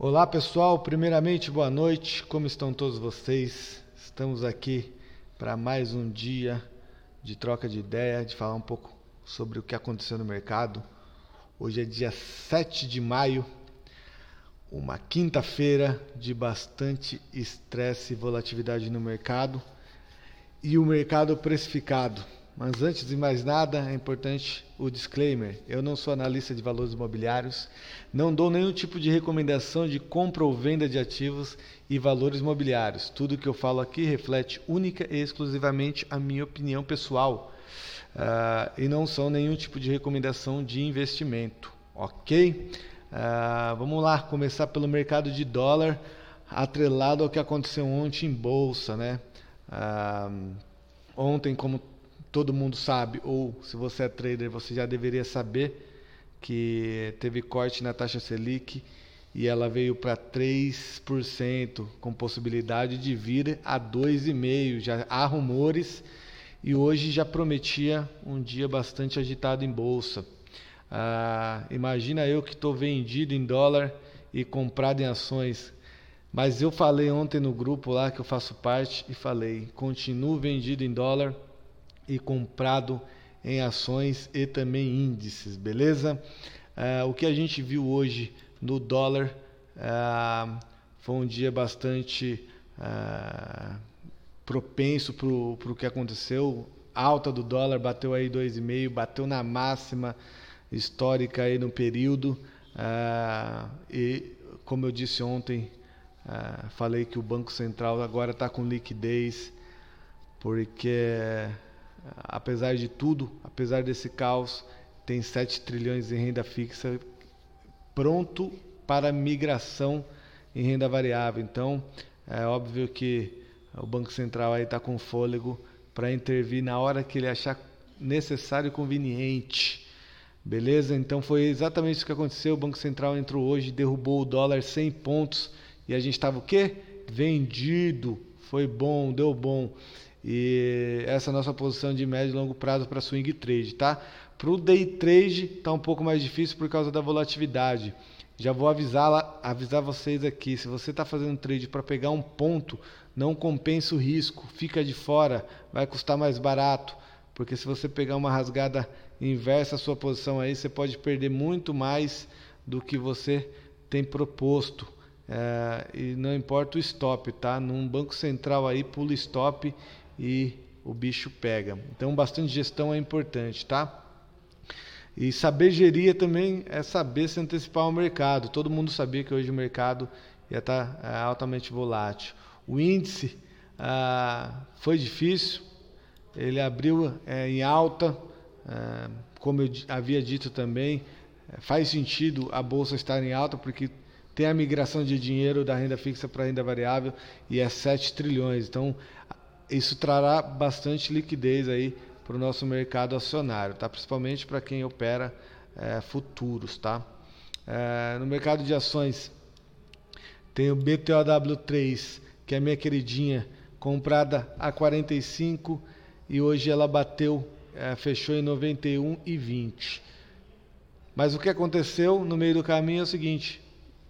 Olá pessoal, primeiramente boa noite, como estão todos vocês? Estamos aqui para mais um dia de troca de ideia, de falar um pouco sobre o que aconteceu no mercado. Hoje é dia 7 de maio, uma quinta-feira de bastante estresse e volatilidade no mercado e o mercado precificado. Mas antes de mais nada, é importante o disclaimer: eu não sou analista de valores imobiliários, não dou nenhum tipo de recomendação de compra ou venda de ativos e valores imobiliários. Tudo que eu falo aqui reflete única e exclusivamente a minha opinião pessoal uh, e não são nenhum tipo de recomendação de investimento, ok? Uh, vamos lá, começar pelo mercado de dólar, atrelado ao que aconteceu ontem em bolsa, né? Uh, ontem, como todo mundo sabe, ou se você é trader, você já deveria saber que teve corte na taxa Selic e ela veio para 3%, com possibilidade de vir a 2,5%. Já há rumores e hoje já prometia um dia bastante agitado em bolsa. Ah, imagina eu que estou vendido em dólar e comprado em ações. Mas eu falei ontem no grupo lá que eu faço parte e falei: continuo vendido em dólar e comprado em ações e também índices, beleza? Uh, o que a gente viu hoje no dólar uh, foi um dia bastante uh, propenso para o que aconteceu. Alta do dólar bateu aí 2,5, bateu na máxima histórica aí no período. e como eu disse ontem, falei que o Banco Central agora está com liquidez, porque apesar de tudo, apesar desse caos, tem 7 trilhões em renda fixa pronto para migração em renda variável. Então, é óbvio que o Banco Central aí está com fôlego para intervir na hora que ele achar necessário e conveniente. Beleza? Então foi exatamente isso que aconteceu. O Banco Central entrou hoje, derrubou o dólar 100 pontos e a gente estava o quê? Vendido. Foi bom, deu bom. E essa é a nossa posição de médio e longo prazo para swing trade, tá? Para o day trade está um pouco mais difícil por causa da volatilidade. Já vou avisar, avisar vocês aqui, se você está fazendo trade para pegar um ponto, não compensa o risco, fica de fora, vai custar mais barato, porque se você pegar uma rasgada inversa a sua posição aí, você pode perder muito mais do que você tem proposto. É, e não importa o stop, tá? Num banco central aí, pula stop e o bicho pega. Então, bastante gestão é importante, tá? E saber gerir também é saber se antecipar ao mercado. Todo mundo sabia que hoje o mercado ia estar tá, é, altamente volátil. O índice ah, foi difícil, ele abriu é, em alta, é, como eu havia dito também, é, faz sentido a bolsa estar em alta porque tem a migração de dinheiro da renda fixa para a renda variável e é 7 trilhões. Então, isso trará bastante liquidez aí para o nosso mercado acionário, tá? principalmente para quem opera é, futuros. Tá? É, no mercado de ações, tem o BTOW3, que é a minha queridinha, comprada a 45 e hoje ela bateu, é, fechou em 91,20. Mas o que aconteceu no meio do caminho é o seguinte: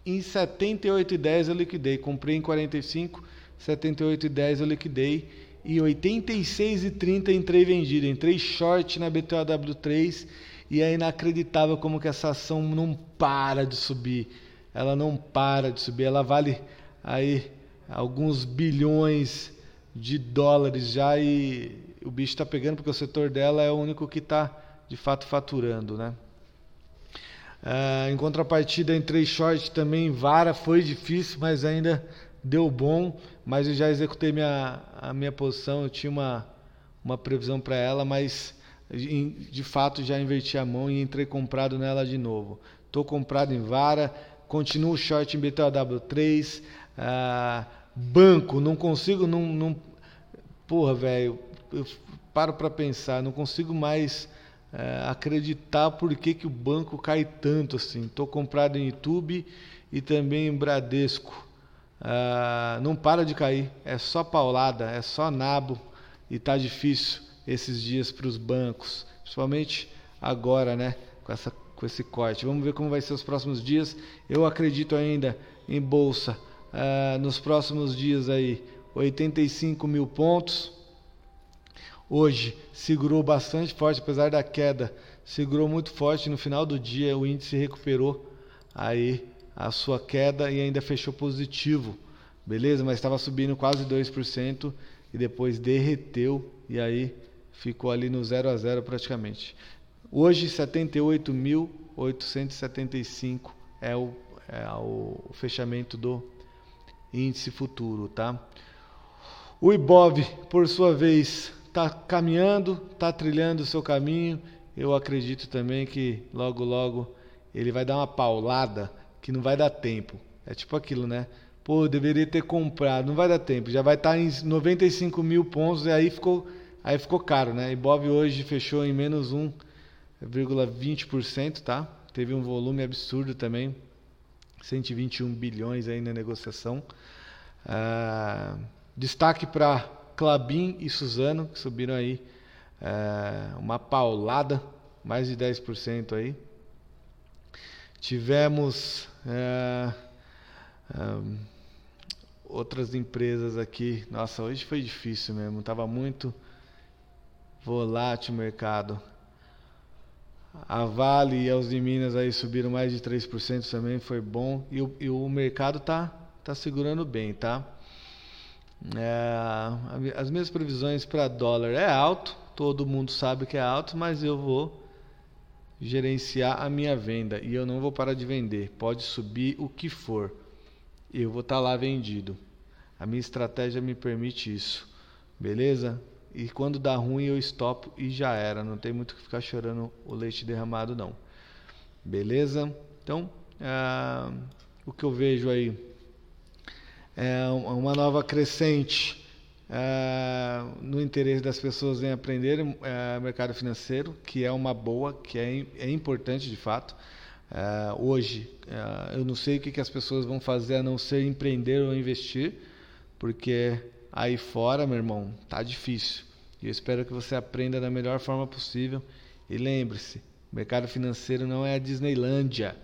em 78,10 eu liquidei, comprei em 45, 78,10 eu liquidei e 86,30 entrei vendido. Entrei short na BTOW3 e é inacreditável como que essa ação não para de subir. Ela não para de subir. Ela vale aí alguns bilhões de dólares já e o bicho está pegando porque o setor dela é o único que está de fato faturando, né? Uh, em contrapartida, entrei short também, vara, foi difícil, mas ainda deu bom, mas eu já executei minha, a minha posição, eu tinha uma, uma previsão para ela, mas de fato já inverti a mão e entrei comprado nela de novo. Estou comprado em vara, continuo short em BTW3, ah, banco, não consigo, não, não porra, velho, eu paro para pensar, não consigo mais é, acreditar por que, que o banco cai tanto assim. Estou comprado em YouTube e também em Bradesco. Uh, não para de cair, é só paulada, é só nabo e tá difícil esses dias para os bancos, principalmente agora, né? Com essa com esse corte. Vamos ver como vai ser os próximos dias. Eu acredito ainda em bolsa uh, nos próximos dias aí 85 mil pontos. Hoje segurou bastante forte, apesar da queda, segurou muito forte. No final do dia o índice recuperou aí a sua queda e ainda fechou positivo, beleza? Mas estava subindo quase 2% e depois derreteu e aí ficou ali no 0 a 0 praticamente. Hoje 78.875 é o, é o fechamento do índice futuro, tá? O Ibov, por sua vez, está caminhando, está trilhando o seu caminho. Eu acredito também que logo, logo ele vai dar uma paulada que não vai dar tempo. É tipo aquilo, né? Pô, deveria ter comprado, não vai dar tempo. Já vai estar tá em 95 mil pontos e aí ficou, aí ficou caro, né? Ibov hoje fechou em menos 1,20%, tá? Teve um volume absurdo também, 121 bilhões aí na negociação. Ah, destaque para Clabin e Suzano, que subiram aí ah, uma paulada, mais de 10% aí. Tivemos é, é, outras empresas aqui. Nossa, hoje foi difícil mesmo. Tava muito volátil o mercado. A Vale e a Uzi Minas aí subiram mais de 3% também, foi bom. E o, e o mercado tá, tá segurando bem, tá? É, as minhas previsões para dólar é alto, todo mundo sabe que é alto, mas eu vou gerenciar a minha venda e eu não vou parar de vender. Pode subir o que for, eu vou estar tá lá vendido. A minha estratégia me permite isso, beleza? E quando dá ruim eu estopo e já era. Não tem muito que ficar chorando o leite derramado não, beleza? Então, ah, o que eu vejo aí é uma nova crescente é, no interesse das pessoas em aprender é, mercado financeiro, que é uma boa, que é, é importante de fato. É, hoje, é, eu não sei o que, que as pessoas vão fazer a não ser empreender ou investir, porque aí fora, meu irmão, tá difícil. E eu espero que você aprenda da melhor forma possível. E lembre-se, mercado financeiro não é a Disneylândia.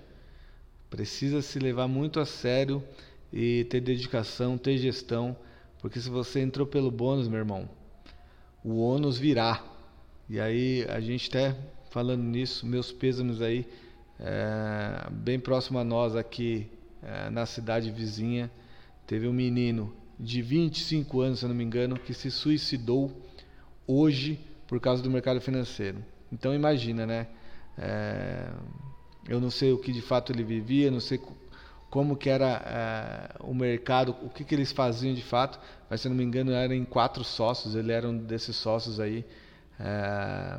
Precisa se levar muito a sério e ter dedicação, ter gestão porque se você entrou pelo bônus, meu irmão, o ônus virá. E aí a gente até falando nisso, meus pêsames aí, é, bem próximo a nós aqui é, na cidade vizinha, teve um menino de 25 anos, se eu não me engano, que se suicidou hoje por causa do mercado financeiro. Então imagina, né? É, eu não sei o que de fato ele vivia, não sei como que era é, o mercado, o que, que eles faziam de fato. Mas se não me engano eram em quatro sócios, ele era um desses sócios aí. É,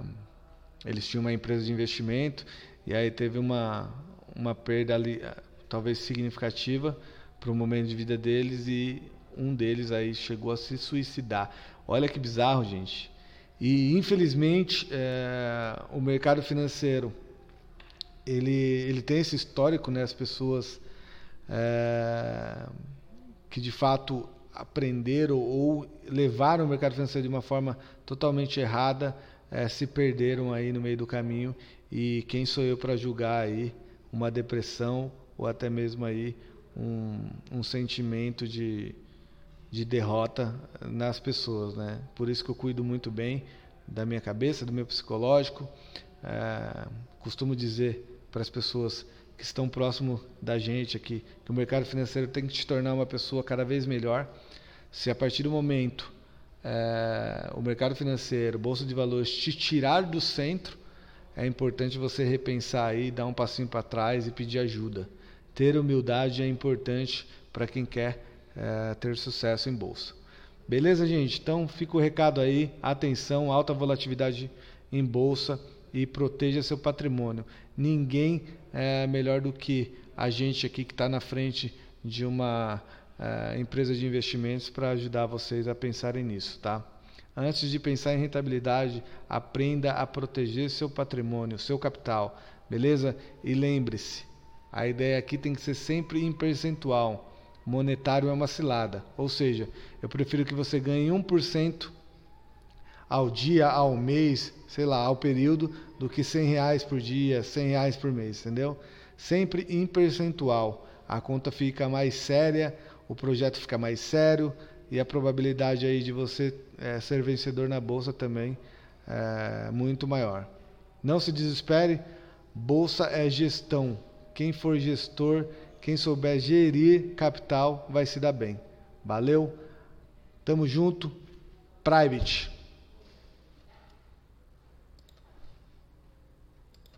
eles tinham uma empresa de investimento e aí teve uma, uma perda ali, eh, talvez significativa para o momento de vida deles e um deles aí chegou a se suicidar. Olha que bizarro, gente. E infelizmente é, o mercado financeiro ele, ele tem esse histórico, né? As pessoas é, que de fato aprenderam ou levaram o mercado financeiro de uma forma totalmente errada, é, se perderam aí no meio do caminho e quem sou eu para julgar aí uma depressão ou até mesmo aí um, um sentimento de, de derrota nas pessoas, né? Por isso que eu cuido muito bem da minha cabeça, do meu psicológico. É, costumo dizer para as pessoas que estão próximo da gente aqui, que o mercado financeiro tem que te tornar uma pessoa cada vez melhor. Se a partir do momento é, o mercado financeiro, bolsa de valores te tirar do centro, é importante você repensar aí, dar um passinho para trás e pedir ajuda. Ter humildade é importante para quem quer é, ter sucesso em bolsa. Beleza, gente? Então fica o recado aí. Atenção, alta volatilidade em bolsa e proteja seu patrimônio. Ninguém é melhor do que a gente aqui que está na frente de uma é, empresa de investimentos para ajudar vocês a pensarem nisso, tá? Antes de pensar em rentabilidade, aprenda a proteger seu patrimônio, seu capital, beleza? E lembre-se, a ideia aqui tem que ser sempre em percentual. Monetário é uma cilada, ou seja, eu prefiro que você ganhe 1% ao dia, ao mês, sei lá, ao período, do que 100 reais por dia, 100 reais por mês, entendeu? Sempre em percentual. A conta fica mais séria, o projeto fica mais sério e a probabilidade aí de você é, ser vencedor na bolsa também é muito maior. Não se desespere, bolsa é gestão. Quem for gestor, quem souber gerir capital, vai se dar bem. Valeu, tamo junto, Private.